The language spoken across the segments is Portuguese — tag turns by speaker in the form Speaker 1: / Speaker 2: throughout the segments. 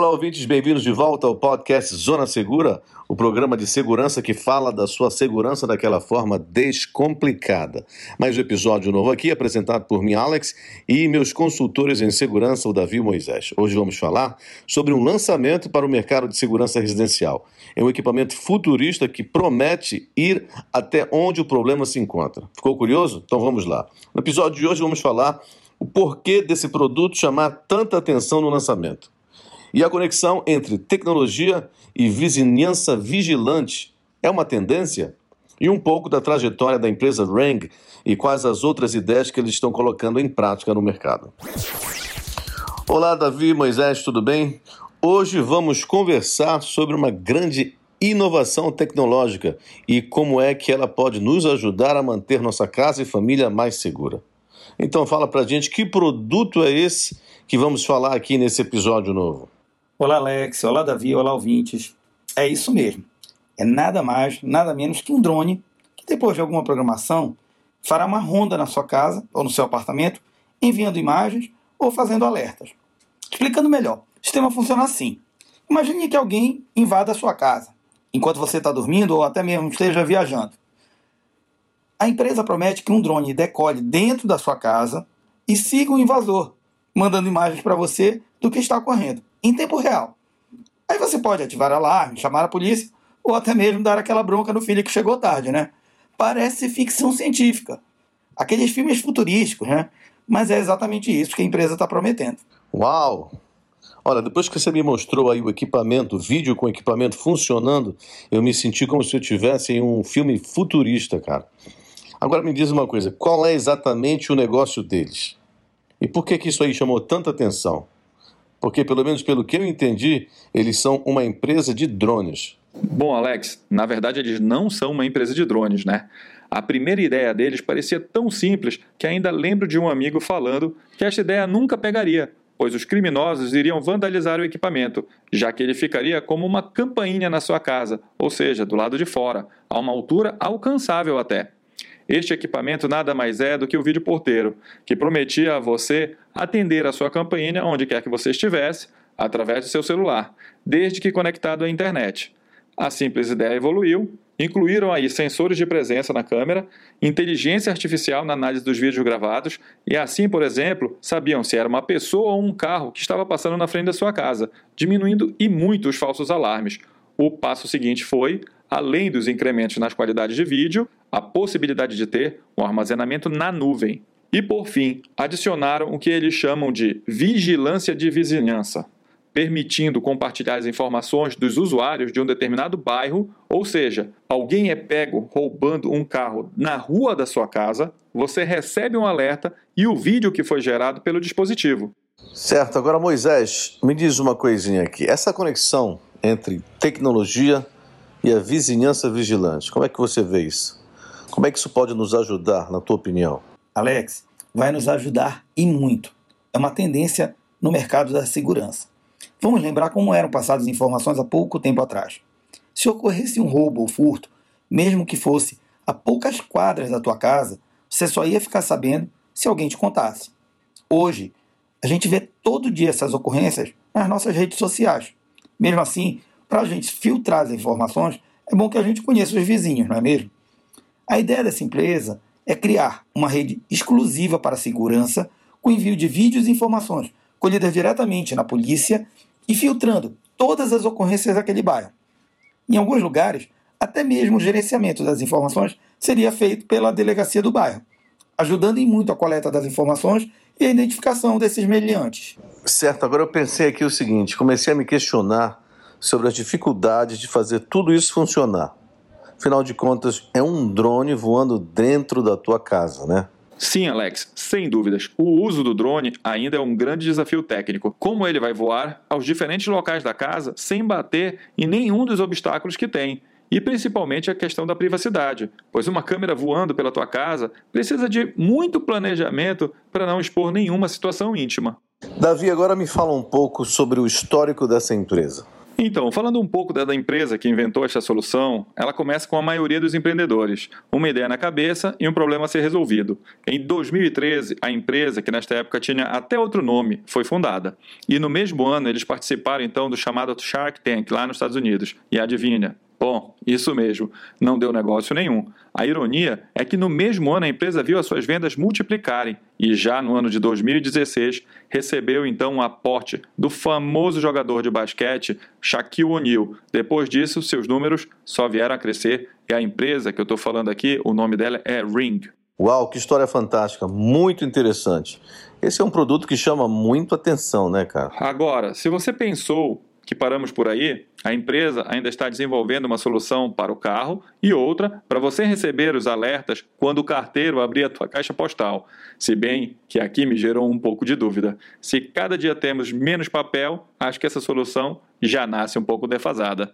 Speaker 1: Olá, ouvintes, bem-vindos de volta ao podcast Zona Segura, o programa de segurança que fala da sua segurança daquela forma descomplicada. Mais um episódio novo aqui, apresentado por mim, Alex, e meus consultores em segurança, o Davi Moisés. Hoje vamos falar sobre um lançamento para o mercado de segurança residencial. É um equipamento futurista que promete ir até onde o problema se encontra. Ficou curioso? Então vamos lá. No episódio de hoje vamos falar o porquê desse produto chamar tanta atenção no lançamento e a conexão entre tecnologia e vizinhança vigilante é uma tendência? E um pouco da trajetória da empresa Rang e quais as outras ideias que eles estão colocando em prática no mercado. Olá, Davi, Moisés, tudo bem? Hoje vamos conversar sobre uma grande inovação tecnológica e como é que ela pode nos ajudar a manter nossa casa e família mais segura. Então fala pra gente que produto é esse que vamos falar aqui nesse episódio novo.
Speaker 2: Olá, Alex. Olá, Davi. Olá, ouvintes. É isso mesmo. É nada mais, nada menos que um drone que, depois de alguma programação, fará uma ronda na sua casa ou no seu apartamento, enviando imagens ou fazendo alertas. Explicando melhor, o sistema funciona assim. Imagine que alguém invada a sua casa, enquanto você está dormindo ou até mesmo esteja viajando. A empresa promete que um drone decole dentro da sua casa e siga o invasor, mandando imagens para você do que está ocorrendo, em tempo real. Aí você pode ativar alarme, chamar a polícia ou até mesmo dar aquela bronca no filho que chegou tarde, né? Parece ficção científica. Aqueles filmes futurísticos, né? Mas é exatamente isso que a empresa está prometendo.
Speaker 1: Uau! Olha, depois que você me mostrou aí o equipamento, o vídeo com equipamento funcionando, eu me senti como se eu estivesse em um filme futurista, cara. Agora me diz uma coisa, qual é exatamente o negócio deles? E por que que isso aí chamou tanta atenção? Porque, pelo menos pelo que eu entendi, eles são uma empresa de drones.
Speaker 3: Bom, Alex, na verdade eles não são uma empresa de drones, né? A primeira ideia deles parecia tão simples que ainda lembro de um amigo falando que esta ideia nunca pegaria, pois os criminosos iriam vandalizar o equipamento, já que ele ficaria como uma campainha na sua casa, ou seja, do lado de fora, a uma altura alcançável até. Este equipamento nada mais é do que o vídeo porteiro, que prometia a você atender a sua campainha onde quer que você estivesse, através do seu celular, desde que conectado à internet. A simples ideia evoluiu, incluíram aí sensores de presença na câmera, inteligência artificial na análise dos vídeos gravados e assim, por exemplo, sabiam se era uma pessoa ou um carro que estava passando na frente da sua casa, diminuindo e muito os falsos alarmes. O passo seguinte foi, além dos incrementos nas qualidades de vídeo, a possibilidade de ter um armazenamento na nuvem. E por fim, adicionaram o que eles chamam de vigilância de vizinhança, permitindo compartilhar as informações dos usuários de um determinado bairro, ou seja, alguém é pego roubando um carro na rua da sua casa, você recebe um alerta e o vídeo que foi gerado pelo dispositivo.
Speaker 1: Certo, agora Moisés, me diz uma coisinha aqui. Essa conexão entre tecnologia e a vizinhança vigilante, como é que você vê isso? Como é que isso pode nos ajudar, na tua opinião?
Speaker 2: Alex, vai nos ajudar e muito. É uma tendência no mercado da segurança. Vamos lembrar como eram passadas informações há pouco tempo atrás. Se ocorresse um roubo ou furto, mesmo que fosse a poucas quadras da tua casa, você só ia ficar sabendo se alguém te contasse. Hoje, a gente vê todo dia essas ocorrências nas nossas redes sociais. Mesmo assim, para a gente filtrar as informações, é bom que a gente conheça os vizinhos, não é mesmo? A ideia dessa empresa é criar uma rede exclusiva para a segurança com envio de vídeos e informações colhidas diretamente na polícia e filtrando todas as ocorrências daquele bairro. Em alguns lugares, até mesmo o gerenciamento das informações seria feito pela delegacia do bairro, ajudando em muito a coleta das informações e a identificação desses meliantes.
Speaker 1: Certo, agora eu pensei aqui o seguinte: comecei a me questionar sobre as dificuldades de fazer tudo isso funcionar. Afinal de contas, é um drone voando dentro da tua casa, né?
Speaker 3: Sim, Alex, sem dúvidas. O uso do drone ainda é um grande desafio técnico. Como ele vai voar aos diferentes locais da casa sem bater em nenhum dos obstáculos que tem. E principalmente a questão da privacidade, pois uma câmera voando pela tua casa precisa de muito planejamento para não expor nenhuma situação íntima.
Speaker 1: Davi, agora me fala um pouco sobre o histórico dessa empresa.
Speaker 3: Então, falando um pouco da, empresa que inventou esta solução, ela começa com a maioria dos empreendedores, uma ideia na cabeça e um problema a ser resolvido. Em 2013, a empresa, que nesta época tinha até outro nome, foi fundada. E no mesmo ano, eles participaram então do chamado Shark Tank lá nos Estados Unidos. E adivinha, Bom, isso mesmo, não deu negócio nenhum. A ironia é que no mesmo ano a empresa viu as suas vendas multiplicarem e já no ano de 2016 recebeu então um aporte do famoso jogador de basquete Shaquille O'Neal. Depois disso, seus números só vieram a crescer e a empresa que eu estou falando aqui, o nome dela é Ring.
Speaker 1: Uau, que história fantástica, muito interessante. Esse é um produto que chama muito atenção, né, cara?
Speaker 3: Agora, se você pensou que paramos por aí, a empresa ainda está desenvolvendo uma solução para o carro e outra para você receber os alertas quando o carteiro abrir a tua caixa postal. Se bem que aqui me gerou um pouco de dúvida. Se cada dia temos menos papel, acho que essa solução já nasce um pouco defasada.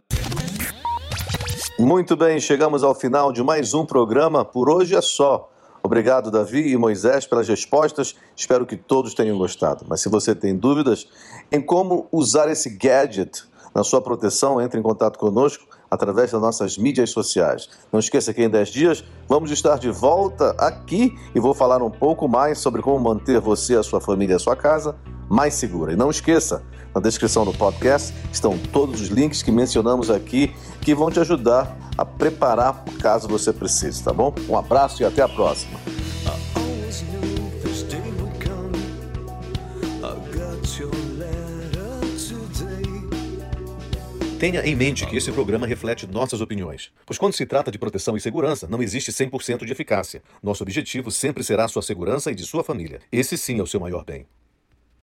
Speaker 1: Muito bem, chegamos ao final de mais um programa. Por hoje é só. Obrigado, Davi e Moisés, pelas respostas. Espero que todos tenham gostado. Mas se você tem dúvidas em como usar esse gadget na sua proteção, entre em contato conosco através das nossas mídias sociais. Não esqueça que em 10 dias vamos estar de volta aqui e vou falar um pouco mais sobre como manter você, a sua família e a sua casa mais segura. E não esqueça, na descrição do podcast estão todos os links que mencionamos aqui que vão te ajudar a preparar caso você precise, tá bom? Um abraço e até a próxima. Tenha em mente que esse programa reflete nossas opiniões, pois quando se trata de proteção e segurança, não existe 100% de eficácia. Nosso objetivo sempre será sua segurança e de sua família. Esse sim é o seu maior bem.